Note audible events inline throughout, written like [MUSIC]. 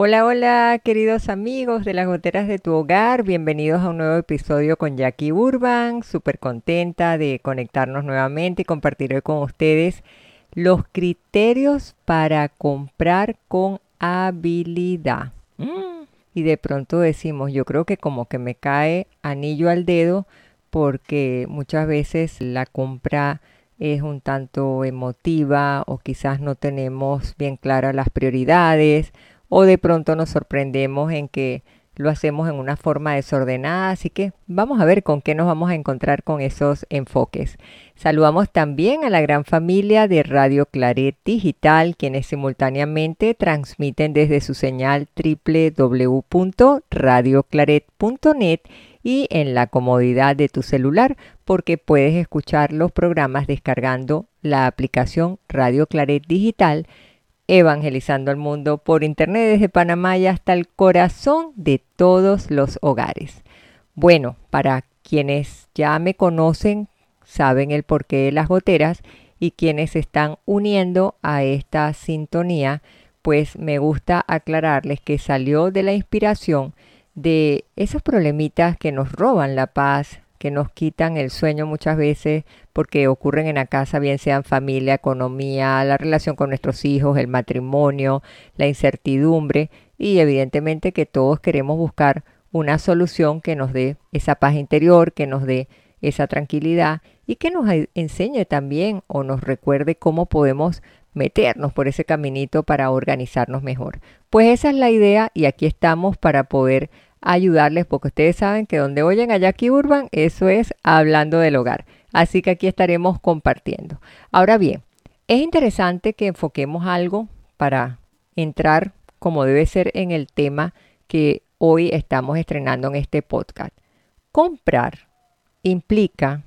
Hola, hola, queridos amigos de las goteras de tu hogar. Bienvenidos a un nuevo episodio con Jackie Urban. Súper contenta de conectarnos nuevamente y compartir hoy con ustedes los criterios para comprar con habilidad. Mm. Y de pronto decimos, yo creo que como que me cae anillo al dedo porque muchas veces la compra es un tanto emotiva o quizás no tenemos bien claras las prioridades o de pronto nos sorprendemos en que lo hacemos en una forma desordenada, así que vamos a ver con qué nos vamos a encontrar con esos enfoques. Saludamos también a la gran familia de Radio Claret Digital, quienes simultáneamente transmiten desde su señal www.radioclaret.net y en la comodidad de tu celular, porque puedes escuchar los programas descargando la aplicación Radio Claret Digital evangelizando al mundo por internet desde Panamá y hasta el corazón de todos los hogares. Bueno, para quienes ya me conocen, saben el porqué de las goteras y quienes están uniendo a esta sintonía, pues me gusta aclararles que salió de la inspiración de esos problemitas que nos roban la paz, que nos quitan el sueño muchas veces porque ocurren en la casa, bien sean familia, economía, la relación con nuestros hijos, el matrimonio, la incertidumbre y evidentemente que todos queremos buscar una solución que nos dé esa paz interior, que nos dé esa tranquilidad y que nos enseñe también o nos recuerde cómo podemos meternos por ese caminito para organizarnos mejor. Pues esa es la idea y aquí estamos para poder ayudarles porque ustedes saben que donde oyen a Jackie Urban, eso es hablando del hogar. Así que aquí estaremos compartiendo. Ahora bien, es interesante que enfoquemos algo para entrar como debe ser en el tema que hoy estamos estrenando en este podcast. Comprar implica,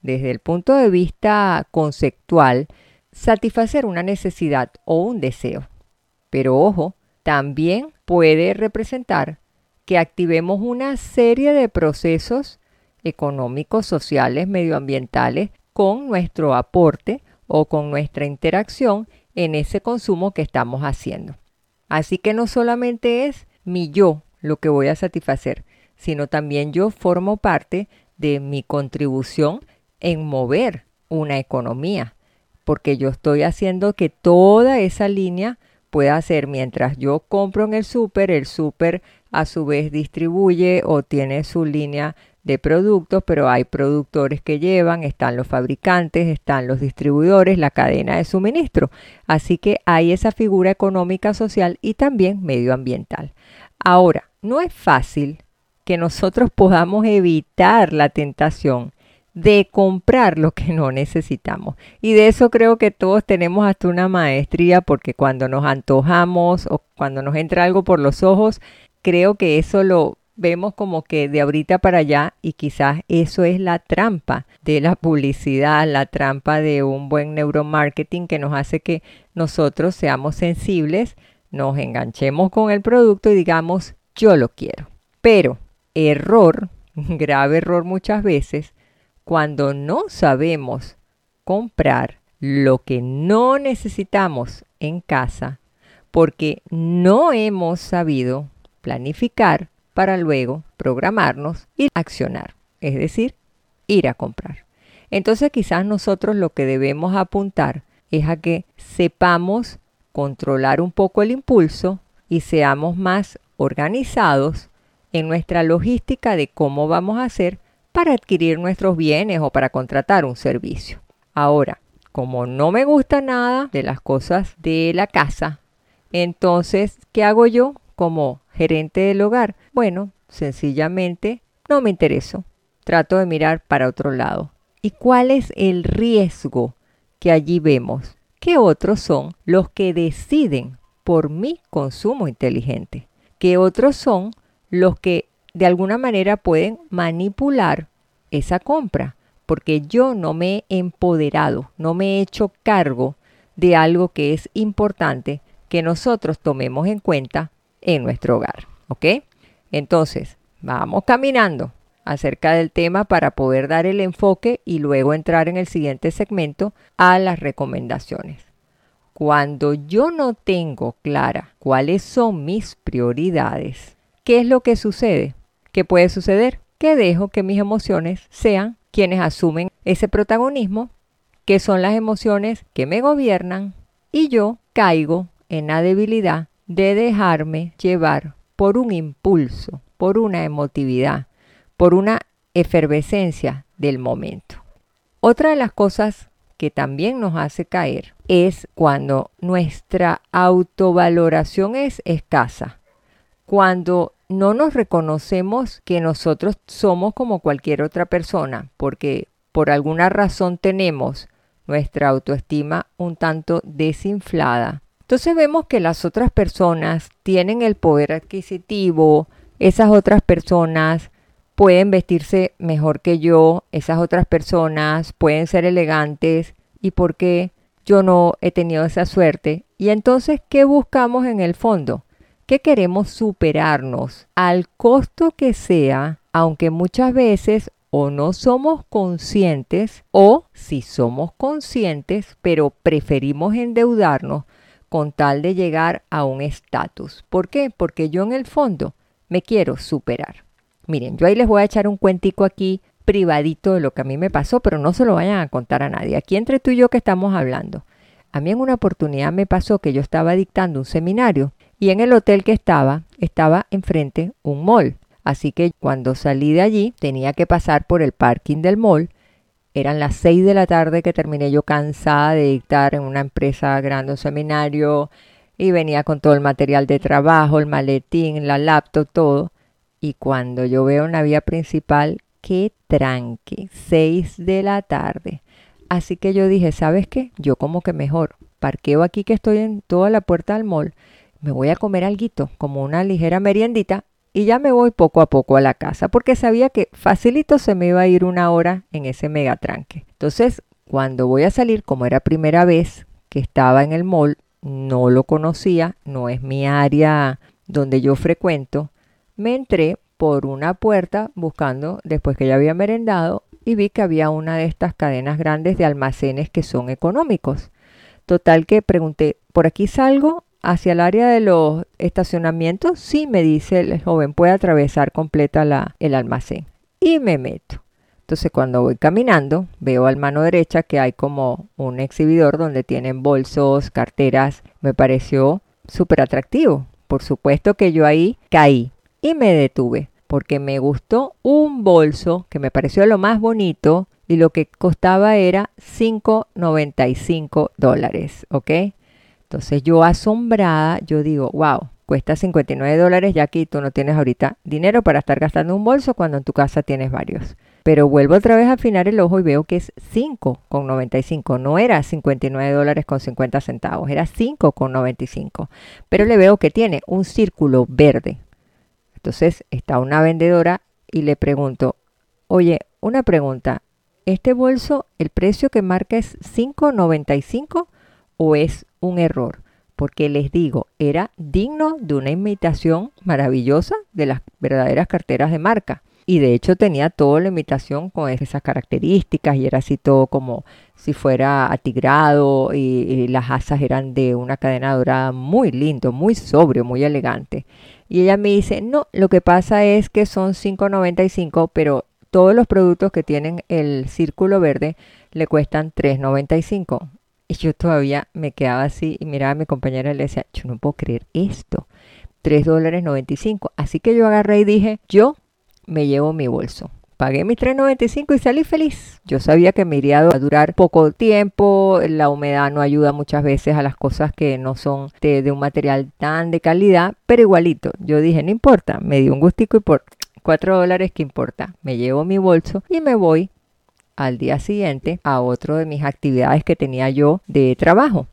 desde el punto de vista conceptual, satisfacer una necesidad o un deseo. Pero ojo, también puede representar que activemos una serie de procesos económicos, sociales, medioambientales con nuestro aporte o con nuestra interacción en ese consumo que estamos haciendo. Así que no solamente es mi yo lo que voy a satisfacer, sino también yo formo parte de mi contribución en mover una economía, porque yo estoy haciendo que toda esa línea pueda ser mientras yo compro en el súper, el súper a su vez distribuye o tiene su línea de productos, pero hay productores que llevan, están los fabricantes, están los distribuidores, la cadena de suministro. Así que hay esa figura económica, social y también medioambiental. Ahora, no es fácil que nosotros [LAUGHS] podamos evitar la tentación de comprar lo que no necesitamos. Y de eso creo que todos tenemos hasta una maestría porque cuando nos antojamos o cuando nos entra algo por los ojos, creo que eso lo vemos como que de ahorita para allá y quizás eso es la trampa de la publicidad, la trampa de un buen neuromarketing que nos hace que nosotros seamos sensibles, nos enganchemos con el producto y digamos yo lo quiero. Pero error, [LAUGHS] grave error muchas veces, cuando no sabemos comprar lo que no necesitamos en casa porque no hemos sabido planificar para luego programarnos y accionar, es decir, ir a comprar. Entonces quizás nosotros lo que debemos apuntar es a que sepamos controlar un poco el impulso y seamos más organizados en nuestra logística de cómo vamos a hacer para adquirir nuestros bienes o para contratar un servicio. Ahora, como no me gusta nada de las cosas de la casa, entonces, ¿qué hago yo? como gerente del hogar? Bueno, sencillamente no me intereso. Trato de mirar para otro lado. ¿Y cuál es el riesgo que allí vemos? Que otros son los que deciden por mi consumo inteligente. Que otros son los que de alguna manera pueden manipular esa compra porque yo no me he empoderado, no me he hecho cargo de algo que es importante que nosotros tomemos en cuenta en nuestro hogar. ¿Ok? Entonces, vamos caminando acerca del tema para poder dar el enfoque y luego entrar en el siguiente segmento a las recomendaciones. Cuando yo no tengo clara cuáles son mis prioridades, ¿qué es lo que sucede? ¿Qué puede suceder? Que dejo que mis emociones sean quienes asumen ese protagonismo, que son las emociones que me gobiernan, y yo caigo en la debilidad de dejarme llevar por un impulso, por una emotividad, por una efervescencia del momento. Otra de las cosas que también nos hace caer es cuando nuestra autovaloración es escasa, cuando no nos reconocemos que nosotros somos como cualquier otra persona, porque por alguna razón tenemos nuestra autoestima un tanto desinflada. Entonces vemos que las otras personas tienen el poder adquisitivo, esas otras personas pueden vestirse mejor que yo, esas otras personas pueden ser elegantes y por qué yo no he tenido esa suerte. Y entonces, ¿qué buscamos en el fondo? Que queremos superarnos al costo que sea, aunque muchas veces o no somos conscientes o si somos conscientes, pero preferimos endeudarnos con tal de llegar a un estatus. ¿Por qué? Porque yo en el fondo me quiero superar. Miren, yo ahí les voy a echar un cuentico aquí privadito de lo que a mí me pasó, pero no se lo vayan a contar a nadie. Aquí entre tú y yo que estamos hablando. A mí en una oportunidad me pasó que yo estaba dictando un seminario y en el hotel que estaba estaba enfrente un mall. Así que cuando salí de allí tenía que pasar por el parking del mall. Eran las seis de la tarde que terminé yo cansada de dictar en una empresa grande un seminario y venía con todo el material de trabajo, el maletín, la laptop, todo. Y cuando yo veo una vía principal, qué tranque, 6 de la tarde. Así que yo dije, ¿sabes qué? Yo como que mejor parqueo aquí que estoy en toda la puerta del mall, me voy a comer algo, como una ligera meriendita, y ya me voy poco a poco a la casa, porque sabía que facilito se me iba a ir una hora en ese mega tranque. Entonces, cuando voy a salir, como era primera vez que estaba en el mall, no lo conocía, no es mi área donde yo frecuento, me entré por una puerta buscando después que ya había merendado y vi que había una de estas cadenas grandes de almacenes que son económicos. Total que pregunté, ¿por aquí salgo hacia el área de los estacionamientos? Sí, me dice el joven, puede atravesar completa la, el almacén. Y me meto. Entonces cuando voy caminando, veo al mano derecha que hay como un exhibidor donde tienen bolsos, carteras. Me pareció súper atractivo. Por supuesto que yo ahí caí y me detuve porque me gustó un bolso que me pareció lo más bonito y lo que costaba era 5.95 dólares, ¿ok? Entonces yo asombrada, yo digo, wow, cuesta 59 dólares ya que tú no tienes ahorita dinero para estar gastando un bolso cuando en tu casa tienes varios. Pero vuelvo otra vez a afinar el ojo y veo que es 5,95. No era 59 dólares con 50 centavos, era 5,95. Pero le veo que tiene un círculo verde. Entonces está una vendedora y le pregunto, oye, una pregunta, ¿este bolso, el precio que marca es 5.95 o es un error? Porque les digo, era digno de una imitación maravillosa de las verdaderas carteras de marca. Y de hecho tenía toda la imitación con esas características y era así todo como si fuera atigrado y, las asas eran de una cadena dorada muy lindo, muy sobrio, muy elegante. Y ella me dice, no, lo que pasa es que son 5.95, pero todos los productos que tienen el círculo verde le cuestan 3.95. Y yo todavía me quedaba así y miraba a mi compañera y le decía, yo no puedo creer esto. 3 dólares 95. Así que yo agarré y dije, yo me llevo mi bolso. Pagué mis 3.95 y salí feliz. Yo sabía que me iría a durar poco tiempo, la humedad no ayuda muchas veces a las cosas que no son de, un material tan de calidad, pero igualito. Yo dije, no importa, me dio un gustico y por 4 dólares que importa. Me llevo mi bolso y me voy al día siguiente a otro de mis actividades que tenía yo de trabajo.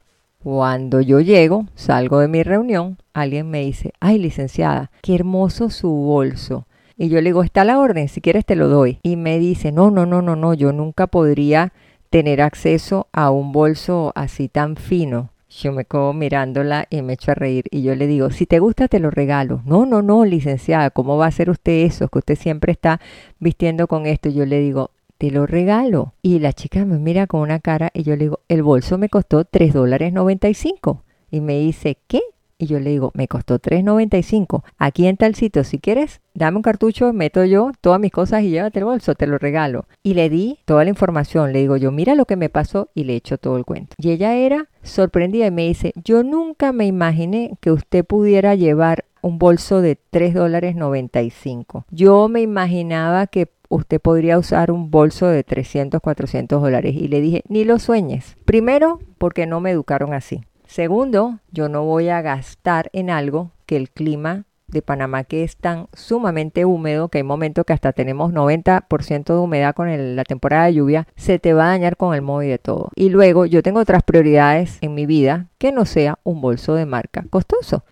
Cuando yo llego, salgo de mi reunión, alguien me dice, ay licenciada, qué hermoso su bolso Y yo le digo, está la orden, si quieres te lo doy. Y me dice, no, no, no, no, no, yo nunca podría tener acceso a un bolso así tan fino. Yo me quedo mirándola y me echo a reír y yo le digo, si te gusta te lo regalo. No, no, no, licenciada, ¿cómo va a hacer usted eso? Que usted siempre está vistiendo con esto. Yo le digo, te lo regalo. Y la chica me mira con una cara y yo le digo, el bolso me costó 3 dólares 95. Y me dice, ¿qué? Y yo le digo, me costó $3.95. Aquí en tal sitio, si quieres, dame un cartucho, meto yo todas mis cosas y llévate el bolso, te lo regalo. Y le di toda la información. Le digo yo, mira lo que me pasó y le echo todo el cuento. Y ella era sorprendida y me dice, yo nunca me imaginé que usted pudiera llevar un bolso de $3.95. dólares Yo me imaginaba que usted podría usar un bolso de 300, 400 dólares. Y le dije, ni lo sueñes. Primero, porque no me educaron así. Segundo, yo no voy a gastar en algo que el clima de Panamá que es tan sumamente húmedo que hay momentos que hasta tenemos 90% de humedad con la temporada de lluvia, se te va a dañar con el móvil de todo. Y luego yo tengo otras prioridades en mi vida que no sea un bolso de marca costoso.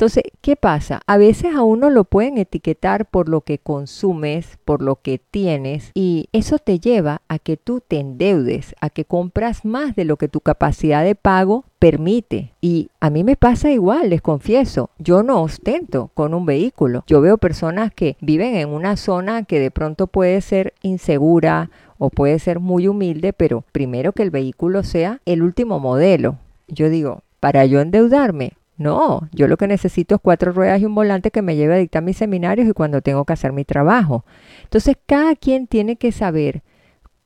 Entonces, ¿qué pasa? A veces a uno lo pueden etiquetar por lo que consumes, por lo que tienes, y eso te lleva a que tú te endeudes, a que compras más de lo que tu capacidad de pago permite. Y a mí me pasa igual, les confieso, yo no ostento con un vehículo. Yo veo personas que viven en una zona que de pronto puede ser insegura o puede ser muy humilde, pero primero que el vehículo sea el último modelo. Yo digo, para yo endeudarme, no, yo lo que necesito es cuatro ruedas y un volante que me lleve a dictar mis seminarios y cuando tengo que hacer mi trabajo. Entonces, cada quien tiene que saber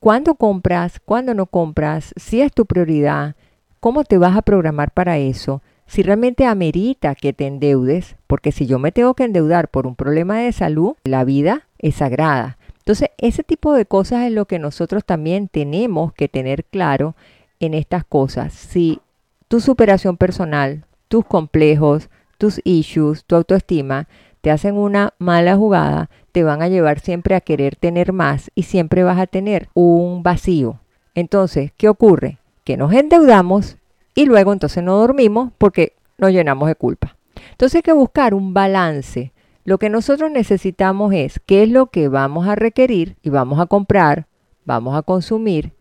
cuándo compras, cuándo no compras, si es tu prioridad, cómo te vas a programar para eso, si realmente amerita que te endeudes, porque si yo me tengo que endeudar por un problema de salud, la vida es sagrada. Entonces, ese tipo de cosas es lo que nosotros también tenemos que tener claro en estas cosas. Si tu superación personal, tus complejos, tus issues, tu autoestima, te hacen una mala jugada, te van a llevar siempre a querer tener más y siempre vas a tener un vacío. Entonces, ¿qué ocurre? Que nos endeudamos y luego entonces no dormimos porque nos llenamos de culpa. Entonces hay que buscar un balance. Lo que nosotros necesitamos es qué es lo que vamos a requerir y vamos a comprar, vamos a consumir,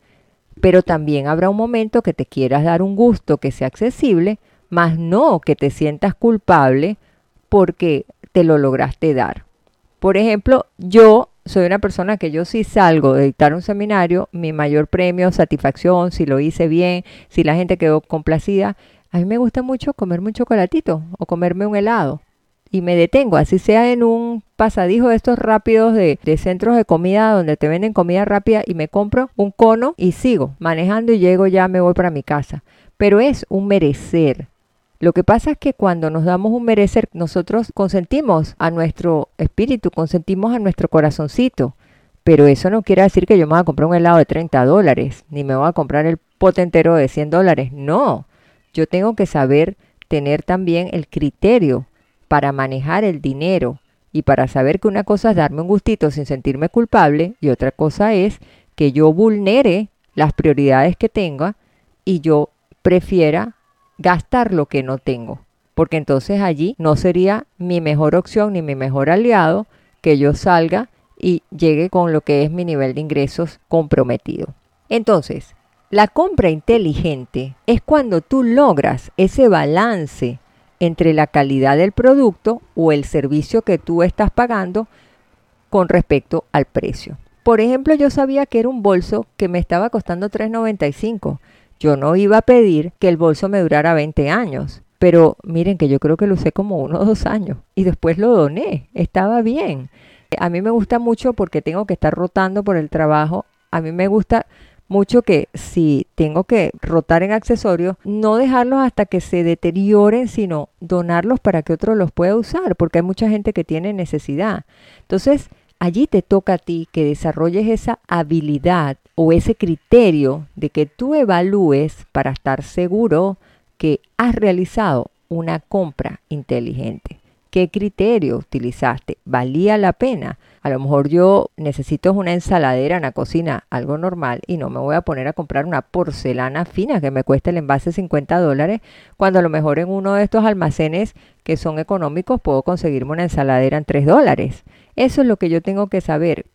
pero también habrá un momento que te quieras dar un gusto que sea accesible más no que te sientas culpable porque te lo lograste dar. Por ejemplo, yo soy una persona que yo si salgo de dictar un seminario, mi mayor premio, satisfacción, si lo hice bien, si la gente quedó complacida, a mí me gusta mucho comerme un chocolatito o comerme un helado. Y me detengo, así sea en un pasadijo de estos rápidos de, de centros de comida donde te venden comida rápida y me compro un cono y sigo manejando y llego ya, me voy para mi casa. Pero es un merecer, lo que pasa es que cuando nos damos un merecer, nosotros consentimos a nuestro espíritu, consentimos a nuestro corazoncito. Pero eso no quiere decir que yo me voy a comprar un helado de 30 dólares, ni me voy a comprar el pote entero de 100 dólares. No, yo tengo que saber tener también el criterio para manejar el dinero y para saber que una cosa es darme un gustito sin sentirme culpable y otra cosa es que yo vulnere las prioridades que tenga y yo prefiera gastar lo que no tengo, porque entonces allí no sería mi mejor opción ni mi mejor aliado que yo salga y llegue con lo que es mi nivel de ingresos comprometido. Entonces, la compra inteligente es cuando tú logras ese balance entre la calidad del producto o el servicio que tú estás pagando con respecto al precio. Por ejemplo, yo sabía que era un bolso que me estaba costando $3.95 yo no iba a pedir que el bolso me durara 20 años, pero miren que yo creo que lo usé como uno o dos años y después lo doné, estaba bien. A mí me gusta mucho porque tengo que estar rotando por el trabajo. A mí me gusta mucho que si tengo que rotar en accesorios, no dejarlos hasta que se deterioren, sino donarlos para que otro los pueda usar, porque hay mucha gente que tiene necesidad. Entonces, allí te toca a ti que desarrolles esa habilidad o ese criterio de que tú evalúes para estar seguro que has realizado una compra inteligente. ¿Qué criterio utilizaste? ¿Valía la pena? A lo mejor yo necesito una ensaladera en la cocina, algo normal, y no me voy a poner a comprar una porcelana fina que me cueste el envase 50 dólares, cuando a lo mejor en uno de estos almacenes que son económicos puedo conseguirme una ensaladera en 3 dólares. Eso es lo que yo tengo que saber.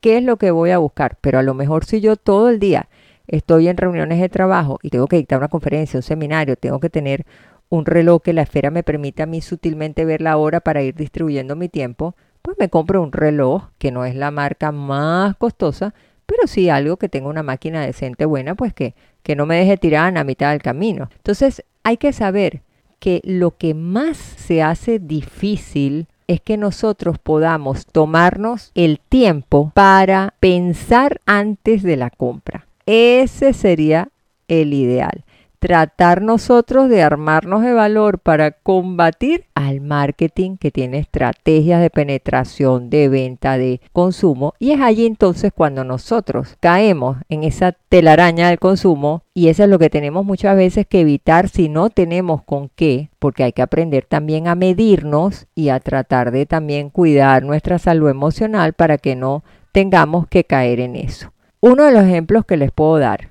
¿Qué es lo que voy a buscar? Pero a lo mejor si yo todo el día estoy en reuniones de trabajo y tengo que dictar una conferencia, un seminario, tengo que tener un reloj que la esfera me permita a mí sutilmente ver la hora para ir distribuyendo mi tiempo, pues me compro un reloj que no es la marca más costosa, pero sí algo que tenga una máquina decente buena, pues que, que no me deje tirar a mitad del camino. Entonces hay que saber que lo que más se hace difícil es que nosotros podamos tomarnos el tiempo para pensar antes de la compra. Ese sería el ideal tratar nosotros de armarnos de valor para combatir al marketing que tiene estrategias de penetración, de venta, de consumo. Y es allí entonces cuando nosotros caemos en esa telaraña del consumo y eso es lo que tenemos muchas veces que evitar si no tenemos con qué, porque hay que aprender también a medirnos y a tratar de también cuidar nuestra salud emocional para que no tengamos que caer en eso. Uno de los ejemplos que les puedo dar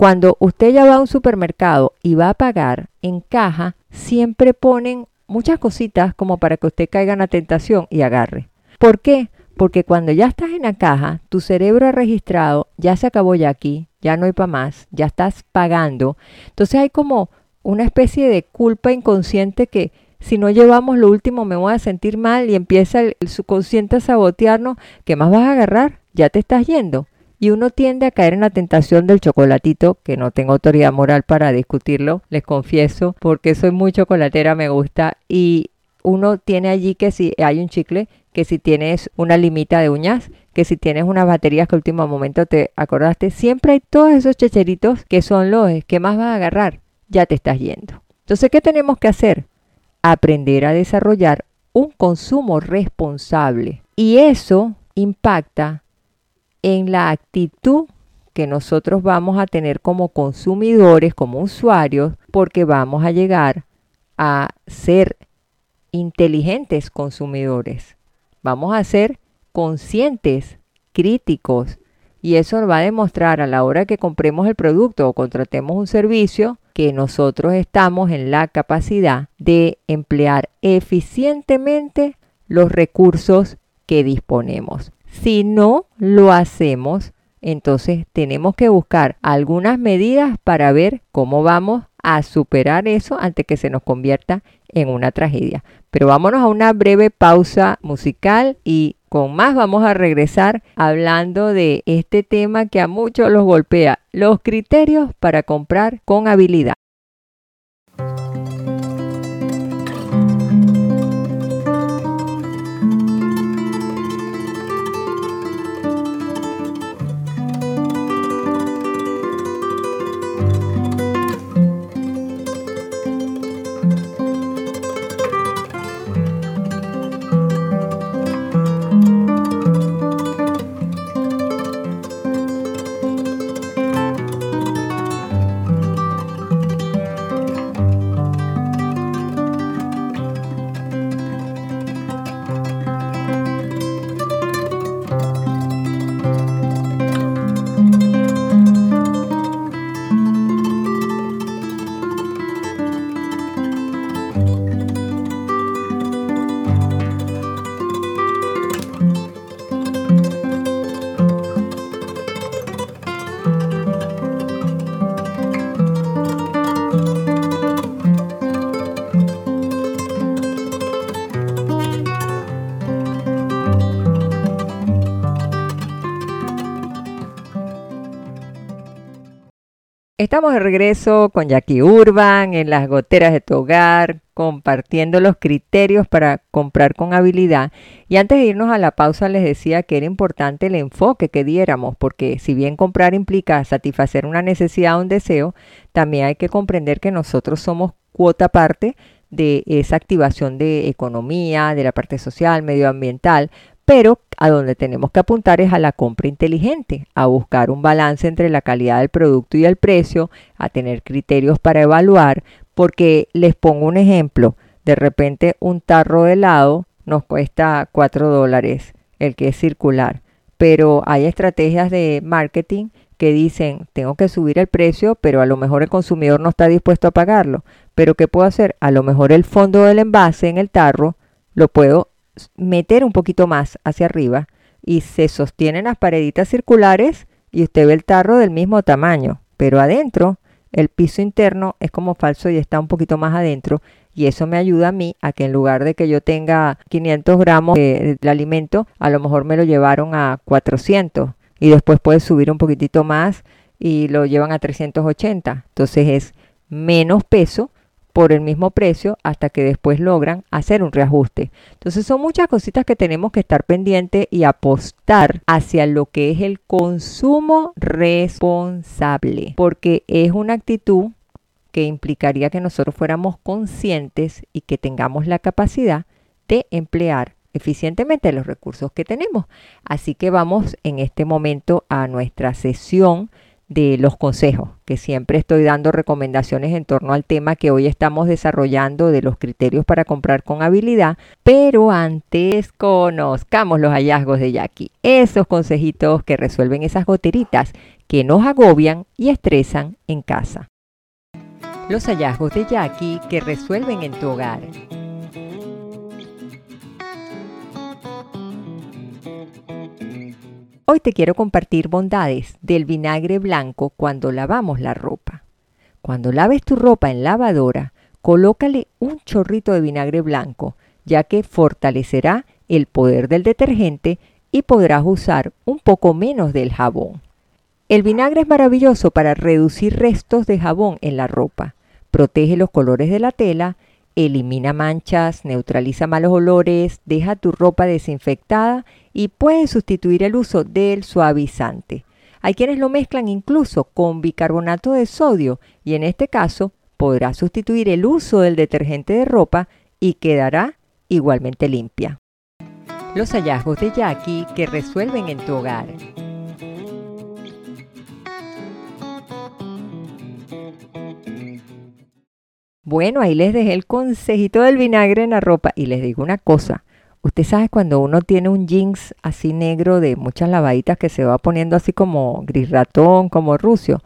cuando usted ya va a un supermercado y va a pagar en caja, siempre ponen muchas cositas como para que usted caiga en la tentación y agarre. ¿Por qué? Porque cuando ya estás en la caja, tu cerebro ha registrado, ya se acabó ya aquí, ya no hay para más, ya estás pagando. Entonces hay como una especie de culpa inconsciente que si no llevamos lo último me voy a sentir mal y empieza el, subconsciente a sabotearnos, ¿qué más vas a agarrar? Ya te estás yendo y uno tiende a caer en la tentación del chocolatito, que no tengo autoridad moral para discutirlo, les confieso, porque soy muy chocolatera, me gusta, y uno tiene allí que si hay un chicle, que si tienes una limita de uñas, que si tienes unas baterías que último momento te acordaste, siempre hay todos esos checheritos que son los que más vas a agarrar, ya te estás yendo. Entonces, ¿qué tenemos que hacer? Aprender a desarrollar un consumo responsable. Y eso impacta en la actitud que nosotros vamos a tener como consumidores, como usuarios, porque vamos a llegar a ser inteligentes consumidores. Vamos a ser conscientes, críticos, y eso va a demostrar a la hora que compremos el producto o contratemos un servicio que nosotros estamos en la capacidad de emplear eficientemente los recursos que disponemos. Si no lo hacemos, entonces tenemos que buscar algunas medidas para ver cómo vamos a superar eso antes que se nos convierta en una tragedia. Pero vámonos a una breve pausa musical y con más vamos a regresar hablando de este tema que a muchos los golpea, los criterios para comprar con habilidad. Estamos de regreso con Jackie Urban en las goteras de tu hogar, compartiendo los criterios para comprar con habilidad. Y antes de irnos a la pausa les decía que era importante el enfoque que diéramos, porque si bien comprar implica satisfacer una necesidad o un deseo, también hay que comprender que nosotros somos cuota parte de esa activación de economía, de la parte social, medioambiental, pero a donde tenemos que apuntar es a la compra inteligente, a buscar un balance entre la calidad del producto y el precio, a tener criterios para evaluar, porque les pongo un ejemplo, de repente un tarro de helado nos cuesta 4 dólares, el que es circular, pero hay estrategias de marketing que dicen, tengo que subir el precio, pero a lo mejor el consumidor no está dispuesto a pagarlo. Pero ¿qué puedo hacer? A lo mejor el fondo del envase en el tarro lo puedo meter un poquito más hacia arriba y se sostienen las pareditas circulares y usted ve el tarro del mismo tamaño, pero adentro el piso interno es como falso y está un poquito más adentro y eso me ayuda a mí a que en lugar de que yo tenga 500 gramos de, alimento, a lo mejor me lo llevaron a 400 y después puede subir un poquitito más y lo llevan a 380. Entonces es menos peso por el mismo precio hasta que después logran hacer un reajuste. Entonces son muchas cositas que tenemos que estar pendientes y apostar hacia lo que es el consumo responsable, porque es una actitud que implicaría que nosotros fuéramos conscientes y que tengamos la capacidad de emplear eficientemente los recursos que tenemos. Así que vamos en este momento a nuestra sesión de los consejos, que siempre estoy dando recomendaciones en torno al tema que hoy estamos desarrollando de los criterios para comprar con habilidad, pero antes conozcamos los hallazgos de Jackie, esos consejitos que resuelven esas goteritas que nos agobian y estresan en casa. Los hallazgos de Jackie que resuelven en tu hogar. Hoy te quiero compartir bondades del vinagre blanco cuando lavamos la ropa. Cuando laves tu ropa en lavadora, colócale un chorrito de vinagre blanco, ya que fortalecerá el poder del detergente y podrás usar un poco menos del jabón. El vinagre es maravilloso para reducir restos de jabón en la ropa. Protege los colores de la tela, elimina manchas, neutraliza malos olores, deja tu ropa desinfectada y puede sustituir el uso del suavizante. Hay quienes lo mezclan incluso con bicarbonato de sodio y en este caso podrá sustituir el uso del detergente de ropa y quedará igualmente limpia. Los hallazgos de Jackie que resuelven en tu hogar. Bueno, ahí les dejé el consejito del vinagre en la ropa y les digo una cosa, Usted sabe cuando uno tiene un jeans así negro de muchas lavaditas que se va poniendo así como gris ratón, como rucio.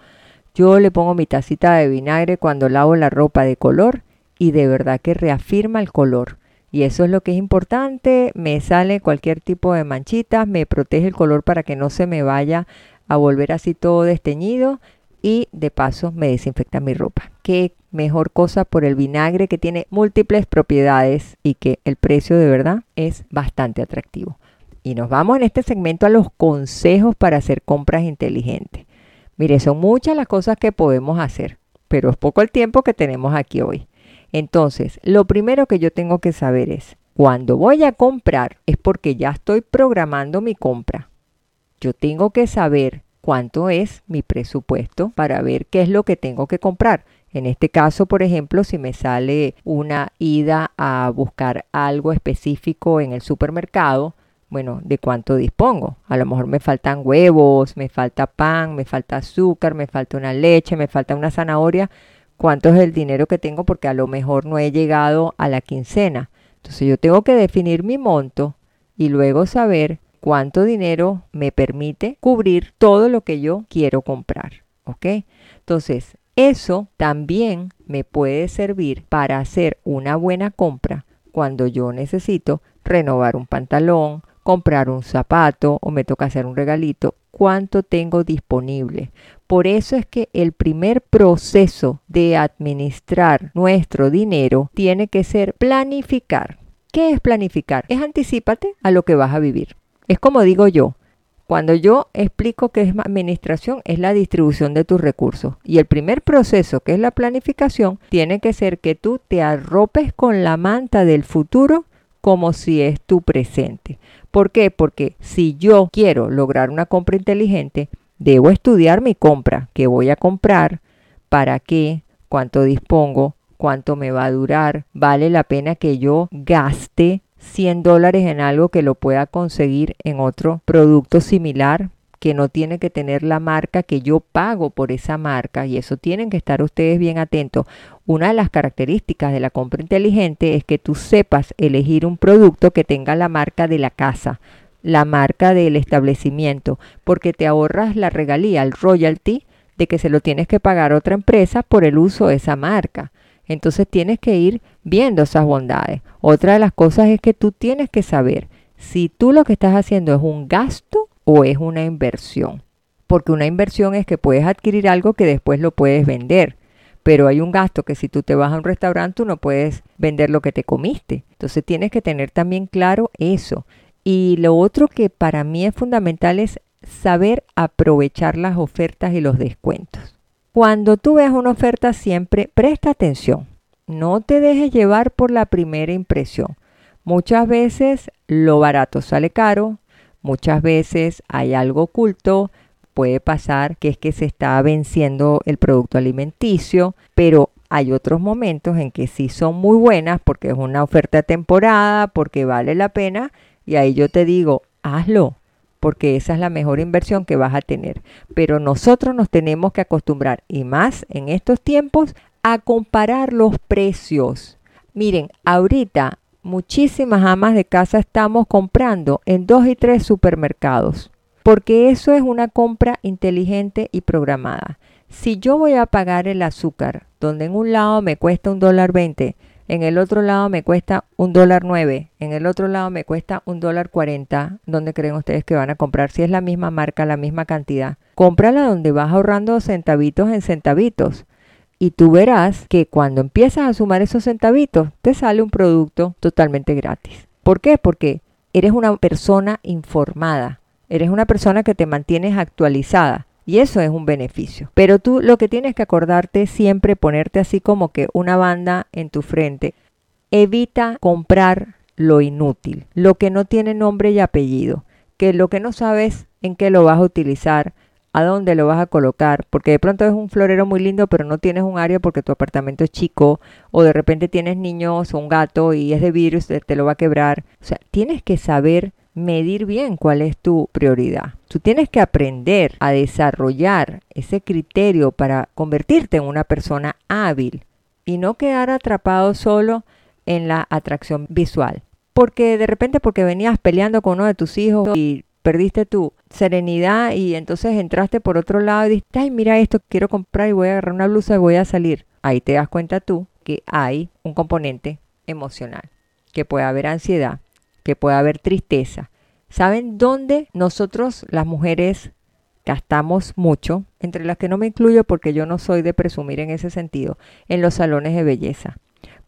Yo le pongo mi tacita de vinagre cuando lavo la ropa de color y de verdad que reafirma el color. Y eso es lo que es importante. Me sale cualquier tipo de manchitas, me protege el color para que no se me vaya a volver así todo desteñido y de paso me desinfecta mi ropa. Qué mejor cosa por el vinagre que tiene múltiples propiedades y que el precio de verdad es bastante atractivo. Y nos vamos en este segmento a los consejos para hacer compras inteligentes. Mire, son muchas las cosas que podemos hacer, pero es poco el tiempo que tenemos aquí hoy. Entonces, lo primero que yo tengo que saber es, cuando voy a comprar es porque ya estoy programando mi compra. Yo tengo que saber cuánto es mi presupuesto para ver qué es lo que tengo que comprar. En este caso, por ejemplo, si me sale una ida a buscar algo específico en el supermercado, bueno, ¿de cuánto dispongo? A lo mejor me faltan huevos, me falta pan, me falta azúcar, me falta una leche, me falta una zanahoria. ¿Cuánto es el dinero que tengo? Porque a lo mejor no he llegado a la quincena. Entonces yo tengo que definir mi monto y luego saber cuánto dinero me permite cubrir todo lo que yo quiero comprar. ¿Ok? Entonces, eso también me puede servir para hacer una buena compra cuando yo necesito renovar un pantalón, comprar un zapato o me toca hacer un regalito, cuánto tengo disponible. Por eso es que el primer proceso de administrar nuestro dinero tiene que ser planificar. ¿Qué es planificar? Es anticiparte a lo que vas a vivir. Es como digo yo, cuando yo explico qué es administración, es la distribución de tus recursos. Y el primer proceso, que es la planificación, tiene que ser que tú te arropes con la manta del futuro como si es tu presente. ¿Por qué? Porque si yo quiero lograr una compra inteligente, debo estudiar mi compra, qué voy a comprar, para qué, cuánto dispongo, cuánto me va a durar, vale la pena que yo gaste 100 dólares en algo que lo pueda conseguir en otro producto similar que no tiene que tener la marca que yo pago por esa marca y eso tienen que estar ustedes bien atentos. Una de las características de la compra inteligente es que tú sepas elegir un producto que tenga la marca de la casa, la marca del establecimiento, porque te ahorras la regalía, el royalty de que se lo tienes que pagar a otra empresa por el uso de esa marca. Entonces tienes que ir viendo esas bondades. Otra de las cosas es que tú tienes que saber si tú lo que estás haciendo es un gasto o es una inversión. Porque una inversión es que puedes adquirir algo que después lo puedes vender. Pero hay un gasto que si tú te vas a un restaurante tú no puedes vender lo que te comiste. Entonces tienes que tener también claro eso. Y lo otro que para mí es fundamental es saber aprovechar las ofertas y los descuentos. Cuando tú veas una oferta siempre presta atención. No te dejes llevar por la primera impresión. Muchas veces lo barato sale caro, muchas veces hay algo oculto, puede pasar que es que se está venciendo el producto alimenticio, pero hay otros momentos en que sí son muy buenas porque es una oferta temporada, porque vale la pena y ahí yo te digo, hazlo, porque esa es la mejor inversión que vas a tener. Pero nosotros nos tenemos que acostumbrar, y más en estos tiempos, a comparar los precios. Miren, ahorita muchísimas amas de casa estamos comprando en dos y tres supermercados, porque eso es una compra inteligente y programada. Si yo voy a pagar el azúcar, donde en un lado me cuesta un dólar veinte, en el otro lado me cuesta un dólar nueve, en el otro lado me cuesta un dólar cuarenta, ¿dónde creen ustedes que van a comprar? Si es la misma marca, la misma cantidad, cómprala donde vas ahorrando centavitos en centavitos. Y tú verás que cuando empiezas a sumar esos centavitos, te sale un producto totalmente gratis. ¿Por qué? Porque eres una persona informada, eres una persona que te mantienes actualizada. Y eso es un beneficio. Pero tú lo que tienes que acordarte siempre, ponerte así como que una banda en tu frente. Evita comprar lo inútil, lo que no tiene nombre y apellido, que lo que no sabes en qué lo vas a utilizar, a dónde lo vas a colocar, porque de pronto es un florero muy lindo, pero no tienes un área porque tu apartamento es chico, o de repente tienes niños o un gato y es de virus, te lo va a quebrar. O sea, tienes que saber medir bien cuál es tu prioridad. Tú tienes que aprender a desarrollar ese criterio para convertirte en una persona hábil y no quedar atrapado solo en la atracción visual. Porque de repente porque venías peleando con uno de tus hijos y perdiste tu serenidad y entonces entraste por otro lado y dijiste, ay, mira esto, quiero comprar y voy a agarrar una blusa y voy a salir. Ahí te das cuenta tú que hay un componente emocional, que puede haber ansiedad, que puede haber tristeza. ¿Saben dónde nosotros las mujeres gastamos mucho? Entre las que no me incluyo porque yo no soy de presumir en ese sentido, en los salones de belleza.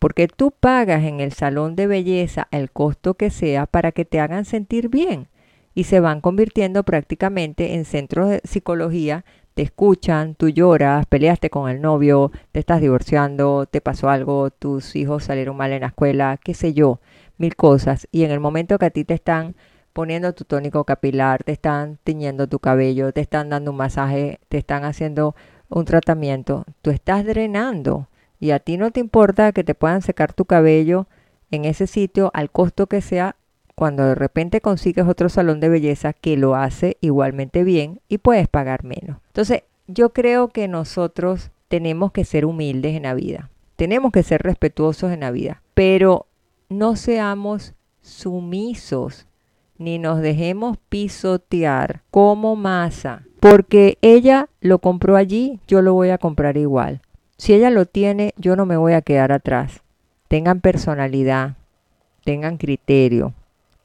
Porque tú pagas en el salón de belleza el costo que sea para que te hagan sentir bien y se van convirtiendo prácticamente en centros de psicología. Te escuchan, tú lloras, peleaste con el novio, te estás divorciando, te pasó algo, tus hijos salieron mal en la escuela, qué sé yo, mil cosas. Y en el momento que a ti te están poniendo tu tónico capilar, te están tiñendo tu cabello, te están dando un masaje, te están haciendo un tratamiento, tú estás drenando y a ti no te importa que te puedan secar tu cabello en ese sitio al costo que sea cuando de repente consigues otro salón de belleza que lo hace igualmente bien y puedes pagar menos. Entonces, yo creo que nosotros tenemos que ser humildes en la vida, tenemos que ser respetuosos en la vida, pero no seamos sumisos ni nos dejemos pisotear como masa, porque ella lo compró allí, yo lo voy a comprar igual. Si ella lo tiene, yo no me voy a quedar atrás. Tengan personalidad, tengan criterio,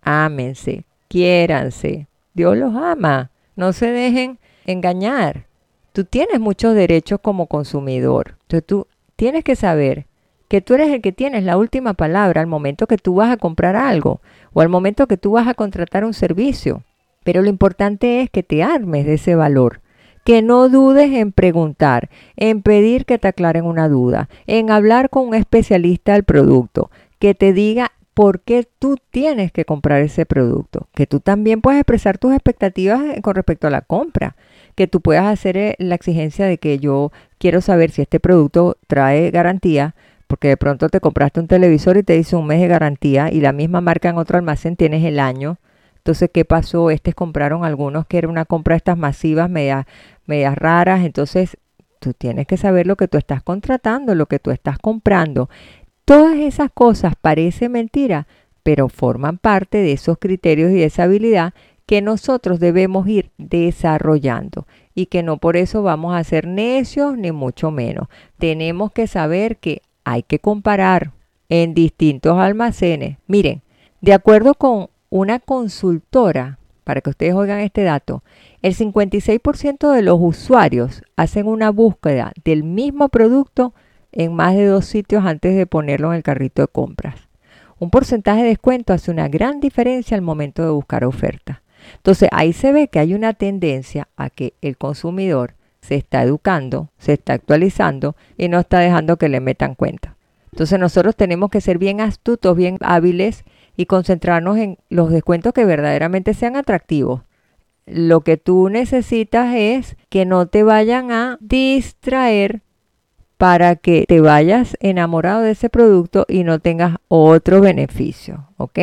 ámense, quiéranse. Dios los ama. No se dejen engañar. Tú tienes muchos derechos como consumidor. Entonces tú tienes que saber que tú eres el que tienes la última palabra al momento que tú vas a comprar algo o al momento que tú vas a contratar un servicio. Pero lo importante es que te armes de ese valor, que no dudes en preguntar, en pedir que te aclaren una duda, en hablar con un especialista del producto, que te diga por qué tú tienes que comprar ese producto, que tú también puedes expresar tus expectativas eh, con respecto a la compra, que tú puedas hacer eh, la exigencia de que yo quiero saber si este producto trae garantía, porque de pronto te compraste un televisor y te dice un mes de garantía y la misma marca en otro almacén tienes el año. Entonces, ¿qué pasó? Estos compraron algunos que era una compra estas masivas, medias, raras. Entonces, tú tienes que saber lo que tú estás contratando, lo que tú estás comprando. Todas esas cosas parecen mentira, pero forman parte de esos criterios y de esa habilidad que nosotros debemos ir desarrollando y que no por eso vamos a ser necios ni mucho menos. Tenemos que saber que hay que comparar en distintos almacenes. Miren, de acuerdo con una consultora, para que ustedes oigan este dato, el 56% de los usuarios hacen una búsqueda del mismo producto en más de dos sitios antes de ponerlo en el carrito de compras. Un porcentaje de descuento hace una gran diferencia al momento de buscar ofertas. Entonces ahí se ve que hay una tendencia a que el consumidor se está educando, se está actualizando y no está dejando que le metan cuenta. Entonces nosotros tenemos que ser bien astutos, bien hábiles y concentrarnos en los descuentos que verdaderamente sean atractivos. Lo que tú necesitas es que no te vayan a distraer para que te vayas enamorado de ese producto y no tengas otro beneficio, ¿ok?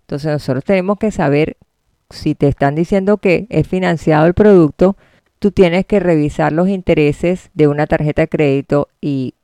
Entonces nosotros tenemos que saber si te están diciendo que es financiado el producto, tú tienes que revisar los intereses de una tarjeta de crédito y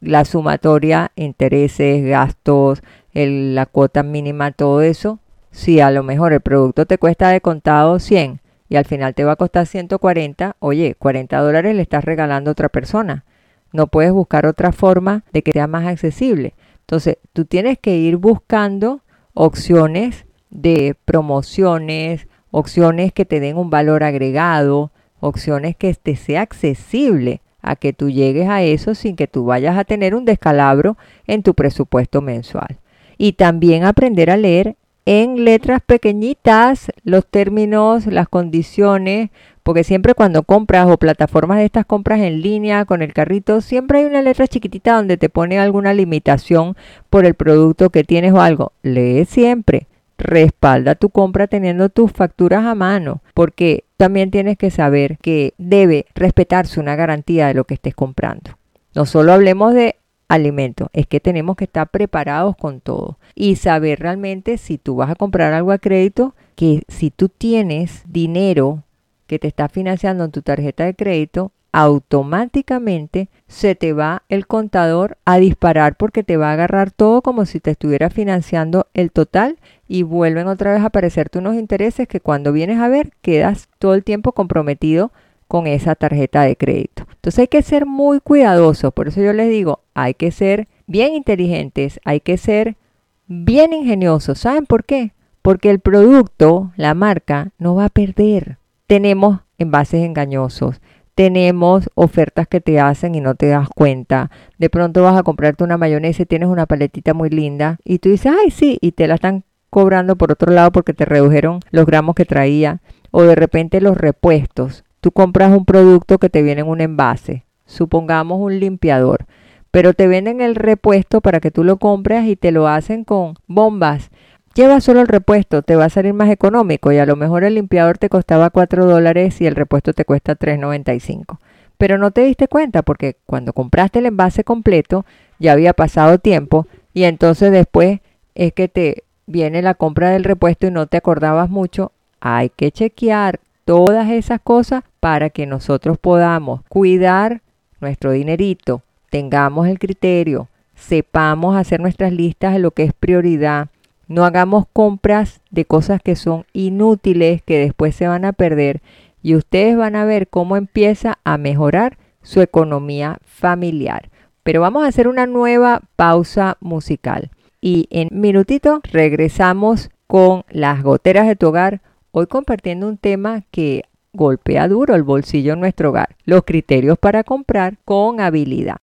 la sumatoria, intereses, gastos, la cuota mínima, todo eso. Si a lo mejor el producto te cuesta de contado 100 y al final te va a costar 140, oye, 40 dólares le estás regalando a otra persona. No puedes buscar otra forma de que sea más accesible. Entonces, tú tienes que ir buscando opciones de promociones, opciones que te den un valor agregado, opciones que te sea accesible a que tú llegues a eso sin que tú vayas a tener un descalabro en tu presupuesto mensual. Y también aprender a leer en letras pequeñitas los términos, las condiciones, porque siempre cuando compras o plataformas de estas compras en línea con el carrito, siempre hay una letra chiquitita donde te pone alguna limitación por el producto que tienes o algo. Lee siempre respalda tu compra teniendo tus facturas a mano, porque también tienes que saber que debe respetarse una garantía de lo que estés comprando. No solo hablemos de alimentos, es que tenemos que estar preparados con todo y saber realmente si tú vas a comprar algo a crédito, que si tú tienes dinero que te está financiando en tu tarjeta de crédito, automáticamente se te va el contador a disparar porque te va a agarrar todo como si te estuviera financiando el total y vuelven otra vez a aparecerte unos intereses que cuando vienes a ver quedas todo el tiempo comprometido con esa tarjeta de crédito. Entonces hay que ser muy cuidadosos, por eso yo les digo, hay que ser bien inteligentes, hay que ser bien ingeniosos. ¿Saben por qué? Porque el producto, la marca, no va a perder. Tenemos envases engañosos, tenemos ofertas que te hacen y no te das cuenta. De pronto vas a comprarte una mayonesa y tienes una paletita muy linda y tú dices, ay, sí, y te la están cobrando por otro lado porque te redujeron los gramos que traía. O de repente los repuestos. Tú compras un producto que te viene en un envase, supongamos un limpiador, pero te venden el repuesto para que tú lo compres y te lo hacen con bombas Lleva solo el repuesto, te va a salir más económico y a lo mejor el limpiador te costaba 4 dólares y el repuesto te cuesta 3.95. Pero no te diste cuenta porque cuando compraste el envase completo ya había pasado tiempo y entonces después es que te viene la compra del repuesto y no te acordabas mucho. Hay que chequear todas esas cosas para que nosotros podamos cuidar nuestro dinerito, tengamos el criterio, sepamos hacer nuestras listas de lo que es prioridad no hagamos compras de cosas que son inútiles, que después se van a perder y ustedes van a ver cómo empieza a mejorar su economía familiar. Pero vamos a hacer una nueva pausa musical y en minutito regresamos con las goteras de tu hogar, hoy compartiendo un tema que golpea duro el bolsillo en nuestro hogar, los criterios para comprar con habilidad.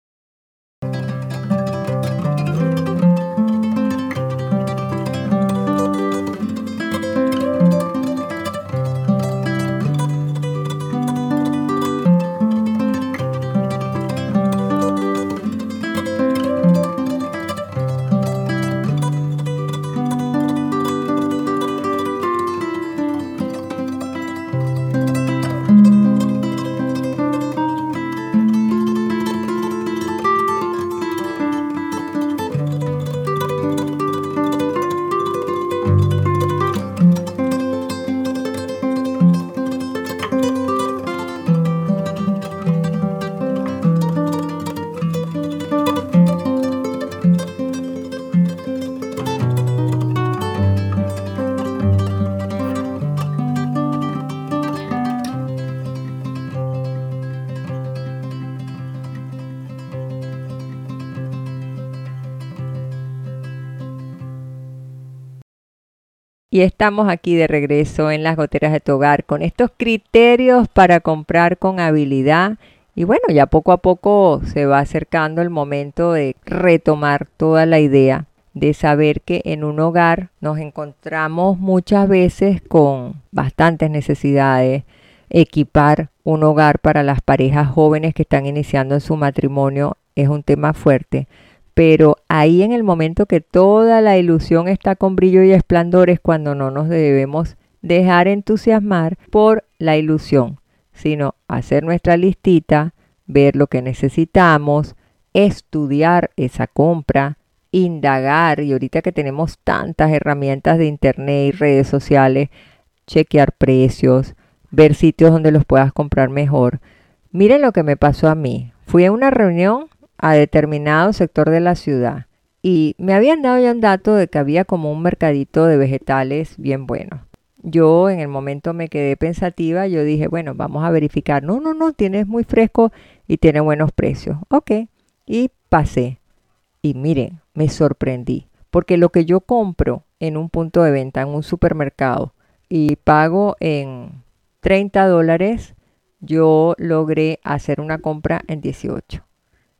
Estamos aquí de regreso en las goteras de tu hogar con estos criterios para comprar con habilidad. Y bueno, ya poco a poco se va acercando el momento de retomar toda la idea de saber que en un hogar nos encontramos muchas veces con bastantes necesidades. Equipar un hogar para las parejas jóvenes que están iniciando en su matrimonio es un tema fuerte pero ahí en el momento que toda la ilusión está con brillo y esplendor es cuando no nos debemos dejar entusiasmar por la ilusión, sino hacer nuestra listita, ver lo que necesitamos, estudiar esa compra, indagar, y ahorita que tenemos tantas herramientas de internet y redes sociales, chequear precios, ver sitios donde los puedas comprar mejor. Miren lo que me pasó a mí. Fui a una reunión a determinado sector de la ciudad y me habían dado ya un dato de que había como un mercadito de vegetales bien bueno. Yo en el momento me quedé pensativa, yo dije, bueno, vamos a verificar. No, no, no, tienes muy fresco y tiene buenos precios. Ok, y pasé. Y miren, me sorprendí, porque lo que yo compro en un punto de venta, en un supermercado, y pago en 30 dólares, yo logré hacer una compra en 18.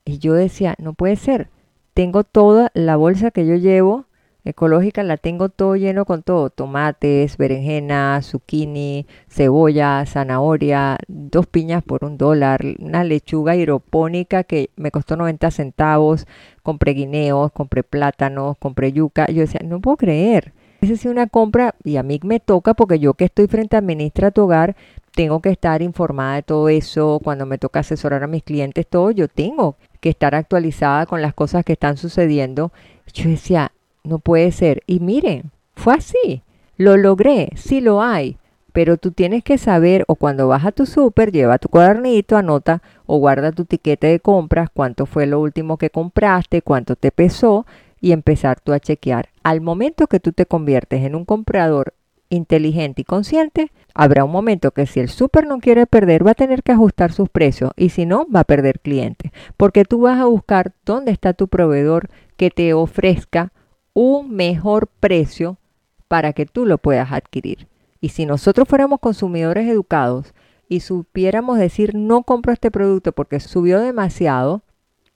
Y yo decía, no puede ser. Tengo toda la bolsa que yo llevo ecológica, la tengo todo lleno con todo. Tomates, berenjena, zucchini, cebolla, zanahoria, dos piñas por un dólar, una lechuga hidropónica que me costó 90 centavos. Compré guineos, compré plátanos, compré yuca. Yo decía, no puedo creer. Esa es una compra y a mí me toca porque yo que estoy frente a Ministra tu hogar, tengo que estar informada de todo eso. Cuando me toca asesorar a mis clientes, todo, yo tengo que estar actualizada con las cosas que están sucediendo. Yo decía, no puede ser. Y miren, fue así. Lo logré, sí lo hay. Pero tú tienes que saber, o cuando vas a tu súper, lleva tu cuadernito, anota o guarda tu tiquete de compras, cuánto fue lo último que compraste, cuánto te pesó y empezar tú a chequear. Al momento que tú te conviertes en un comprador inteligente y consciente, habrá un momento que si el súper no quiere perder, va a tener que ajustar sus precios y si no, va a perder clientes. Porque tú vas a buscar dónde está tu proveedor que te ofrezca un mejor precio para que tú lo puedas adquirir. Y si nosotros fuéramos consumidores educados y supiéramos decir no compro este producto porque subió demasiado,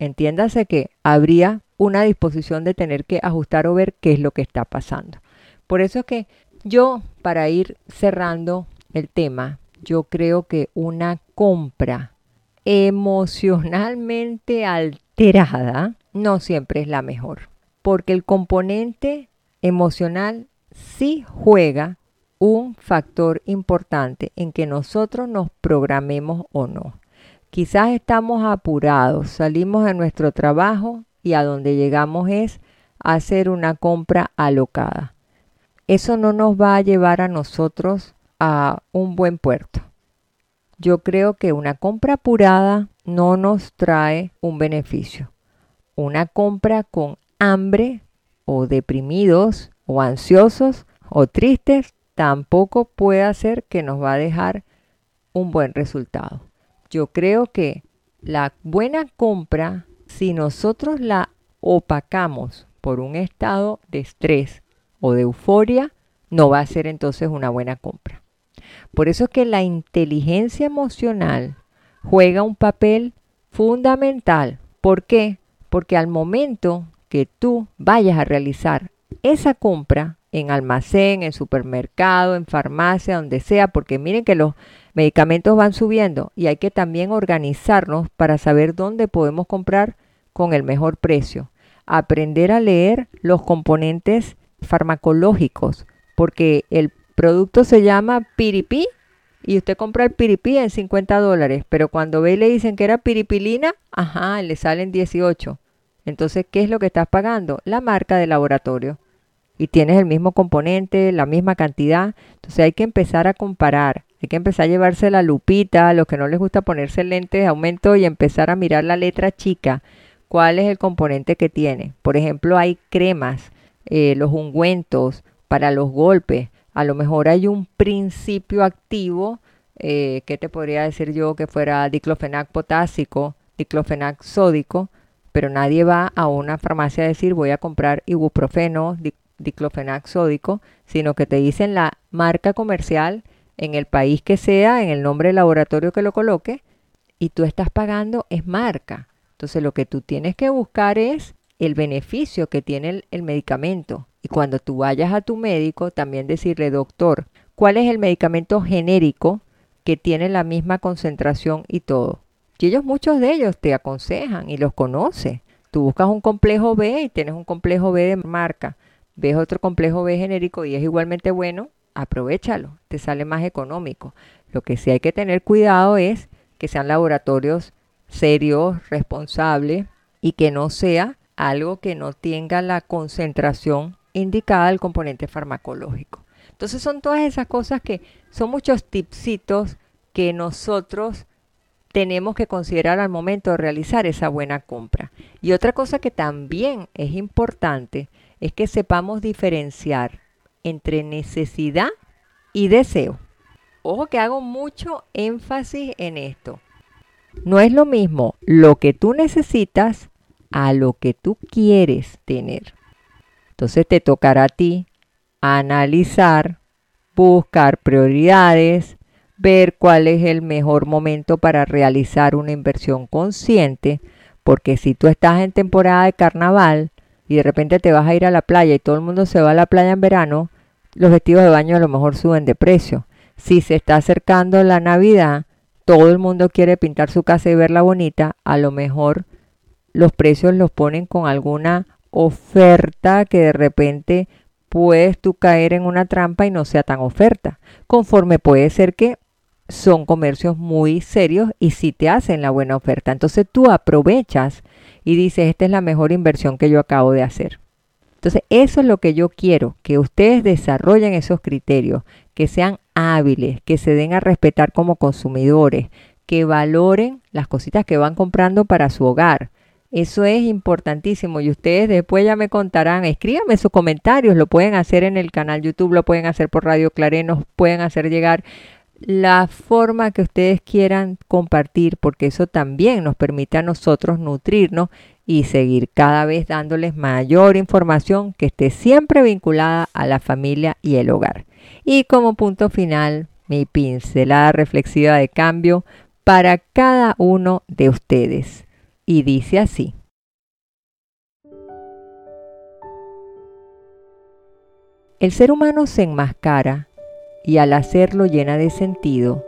entiéndase que habría una disposición de tener que ajustar o ver qué es lo que está pasando. Por eso es que yo, para ir cerrando el tema, yo creo que una compra emocionalmente [LAUGHS] alterada no siempre es la mejor, porque el componente emocional sí juega un factor importante en que nosotros nos programemos o no. Quizás estamos apurados, salimos de nuestro trabajo y a donde llegamos es a hacer una compra alocada eso no nos va a llevar a nosotros a un buen puerto. Yo creo que una compra apurada no nos trae un beneficio. Una compra con hambre o deprimidos o ansiosos o tristes tampoco puede hacer que nos va a dejar un buen resultado. Yo creo que la buena compra, si nosotros la opacamos por un estado de estrés o de euforia, no va a ser entonces una buena compra. Por eso es que la inteligencia emocional juega un papel fundamental. ¿Por qué? Porque al momento que tú vayas a realizar esa compra en almacén, en supermercado, en farmacia, donde sea, porque miren que los medicamentos van subiendo y hay que también organizarnos para saber dónde podemos comprar con el mejor precio. Aprender a leer los componentes farmacológicos, porque el producto se llama piripí y usted compra el piripí en 50 dólares, pero cuando ve y le dicen que era piripilina, ajá, le salen 18. Entonces, ¿qué es lo que estás pagando? La marca de laboratorio. Y tienes el mismo componente, la misma cantidad. Entonces hay que empezar a comparar. Hay que empezar a llevarse la lupita, a los que no les gusta ponerse lentes de aumento y empezar a mirar la letra chica. ¿Cuál es el componente que tiene? Por ejemplo, hay cremas eh, los ungüentos para los golpes. A lo mejor hay un principio activo, eh, que te podría decir yo que fuera diclofenac potásico, diclofenac sódico, pero nadie va a una farmacia a decir voy a comprar ibuprofeno, diclofenac sódico, sino que te dicen la marca comercial en el país que sea, en el nombre del laboratorio que lo coloque, y tú estás pagando es marca. Entonces lo que tú tienes que buscar es el beneficio que tiene el, medicamento. Y cuando tú vayas a tu médico, también decirle, doctor, ¿cuál es el medicamento genérico que tiene la misma concentración y todo? Y ellos, muchos de ellos, te aconsejan y los conoces. Tú buscas un complejo B y tienes un complejo B de marca. Ves otro complejo B genérico y es igualmente bueno, aprovechalo, te sale más económico. Lo que sí hay que tener cuidado es que sean laboratorios serios, responsables y que no sea algo que no tenga la concentración indicada del componente farmacológico. Entonces son todas esas cosas que son muchos tipsitos que nosotros tenemos que considerar al momento de realizar esa buena compra. Y otra cosa que también es importante es que sepamos diferenciar entre necesidad y deseo. Ojo que hago mucho énfasis en esto. No es lo mismo lo que tú necesitas a lo que tú quieres tener. Entonces te tocará a ti analizar, buscar prioridades, ver cuál es el mejor momento para realizar una inversión consciente, porque si tú estás en temporada de carnaval y de repente te vas a ir a la playa y todo el mundo se va a la playa en verano, los vestidos de baño a lo mejor suben de precio. Si se está acercando la Navidad, todo el mundo quiere pintar su casa y verla bonita, a lo mejor los precios los ponen con alguna oferta que de repente puedes tú caer en una trampa y no sea tan oferta. Conforme puede ser que son comercios muy serios y si te hacen la buena oferta. Entonces tú aprovechas y dices, esta es la mejor inversión que yo acabo de hacer. Entonces eso es lo que yo quiero, que ustedes desarrollen esos criterios, que sean hábiles, que se den a respetar como consumidores, que valoren las cositas que van comprando para su hogar. Eso es importantísimo y ustedes después ya me contarán, escríbanme sus comentarios, lo pueden hacer en el canal YouTube, lo pueden hacer por Radio Claré, nos pueden hacer llegar la forma que ustedes quieran compartir, porque eso también nos permite a nosotros nutrirnos y seguir cada vez dándoles mayor información que esté siempre vinculada a la familia y el hogar. Y como punto final, mi pincelada reflexiva de cambio para cada uno de ustedes. Y dice así. El ser humano se enmascara y al hacerlo llena de sentido,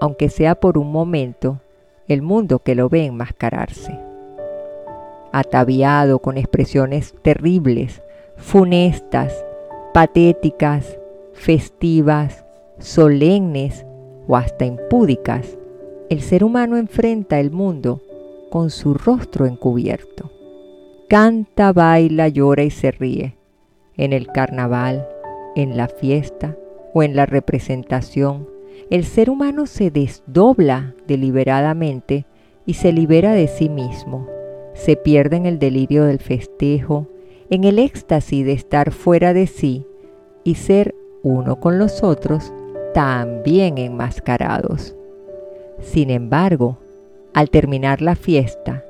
aunque sea por un momento, el mundo que lo ve enmascararse ataviado con expresiones terribles, funestas, patéticas, festivas, solemnes o hasta impúdicas, el ser humano enfrenta el mundo con su rostro encubierto. Canta, baila, llora y se ríe. En el carnaval, en la fiesta o en la representación, el ser humano se desdobla deliberadamente y se libera de sí mismo se pierde en el delirio del festejo, en el éxtasis de estar fuera de sí y ser uno con los otros también enmascarados. Sin embargo, al terminar la fiesta,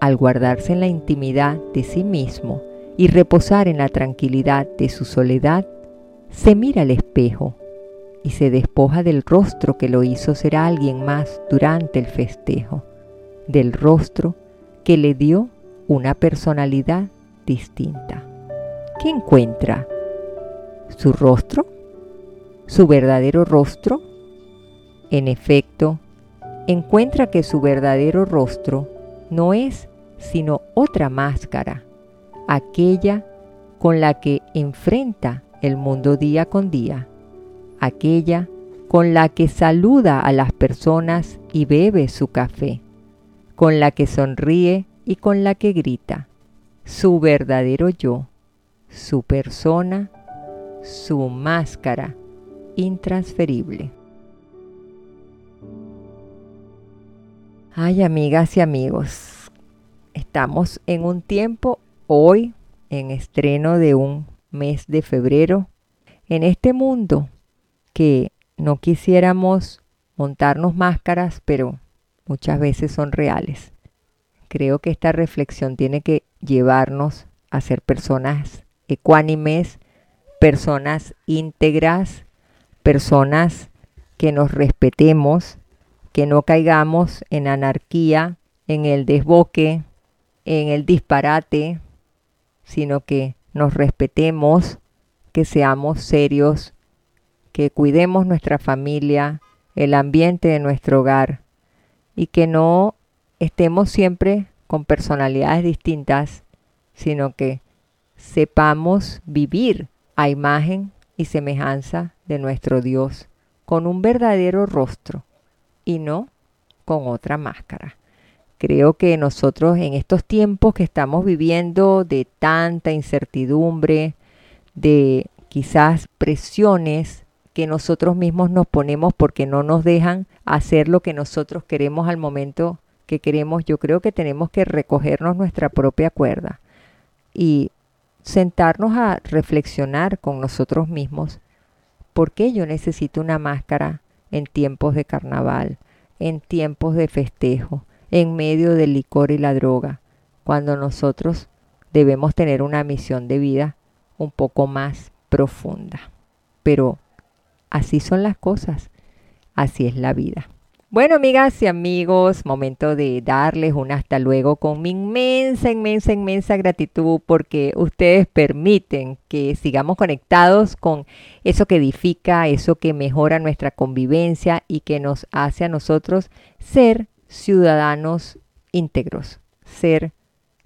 al guardarse en la intimidad de sí mismo y reposar en la tranquilidad de su soledad, se mira al espejo y se despoja del rostro que lo hizo ser alguien más durante el festejo, del rostro que le dio una personalidad distinta. ¿Qué encuentra? ¿Su rostro? ¿Su verdadero rostro? En efecto, encuentra que su verdadero rostro no es sino otra máscara, aquella con la que enfrenta el mundo día con día, aquella con la que saluda a las personas y bebe su café con la que sonríe y con la que grita, su verdadero yo, su persona, su máscara intransferible. Ay, amigas y amigos, estamos en un tiempo hoy, en estreno de un mes de febrero, en este mundo que no quisiéramos montarnos máscaras, pero muchas veces son reales. Creo que esta reflexión tiene que llevarnos a ser personas ecuánimes, personas íntegras, personas que nos respetemos, que no caigamos en anarquía, en el desboque, en el disparate, sino que nos respetemos, que seamos serios, que cuidemos nuestra familia, el ambiente de nuestro hogar y que no estemos siempre con personalidades distintas, sino que sepamos vivir a imagen y semejanza de nuestro Dios con un verdadero rostro y no con otra máscara. Creo que nosotros en estos tiempos que estamos viviendo de tanta incertidumbre, de quizás presiones que nosotros mismos nos ponemos porque no nos dejan hacer lo que nosotros queremos al momento que queremos, yo creo que tenemos que recogernos nuestra propia cuerda y sentarnos a reflexionar con nosotros mismos por qué yo necesito una máscara en tiempos de carnaval, en tiempos de festejo, en medio del licor y la droga, cuando nosotros debemos tener una misión de vida un poco más profunda. Pero así son las cosas, así es la vida. Bueno, amigas y amigos, momento de darles un hasta luego con mi inmensa, inmensa, inmensa gratitud porque ustedes permiten que sigamos conectados con eso que edifica, eso que mejora nuestra convivencia y que nos hace a nosotros ser ciudadanos íntegros, ser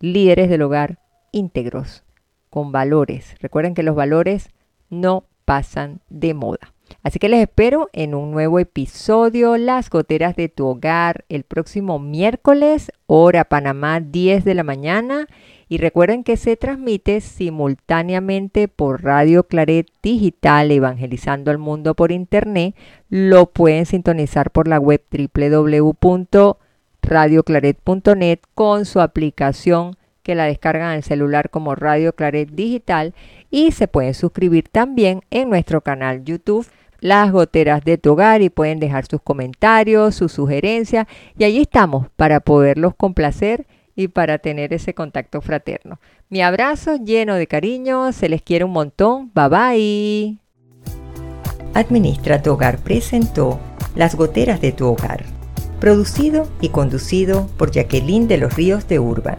líderes del hogar íntegros, con valores. Recuerden que los valores no pasan de moda. Así que les espero en un nuevo episodio, Las Goteras de tu Hogar, el próximo miércoles, hora Panamá, 10 de la mañana. Y recuerden que se transmite simultáneamente por Radio Claret Digital, evangelizando al mundo por internet. Lo pueden sintonizar por la web www.radioclaret.net con su aplicación que la descargan al celular como Radio Claret Digital y se pueden suscribir también en nuestro canal YouTube las goteras de tu hogar y pueden dejar sus comentarios, sus sugerencias y allí estamos para poderlos complacer y para tener ese contacto fraterno. Mi abrazo lleno de cariño, se les quiere un montón, bye bye. Administra tu hogar presentó Las goteras de tu hogar, producido y conducido por Jacqueline de los Ríos de Urban.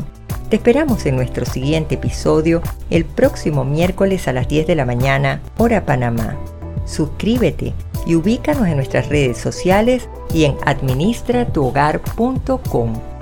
Te esperamos en nuestro siguiente episodio el próximo miércoles a las 10 de la mañana, hora Panamá. Suscríbete y ubícanos en nuestras redes sociales y en administratuhogar.com.